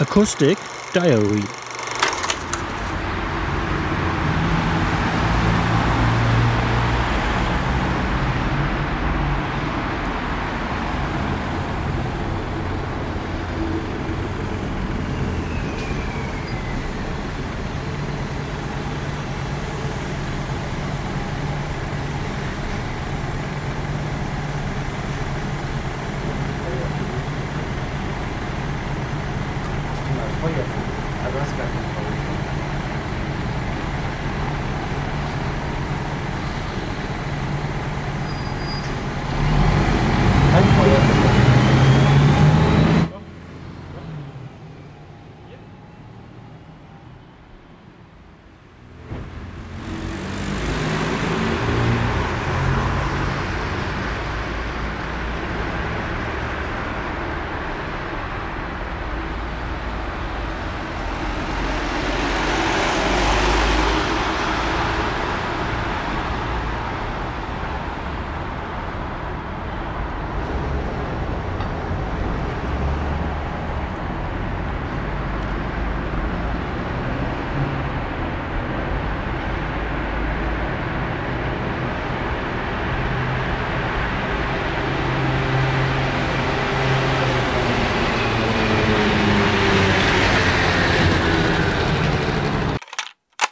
Acoustic Diary Joyas, a Alaska,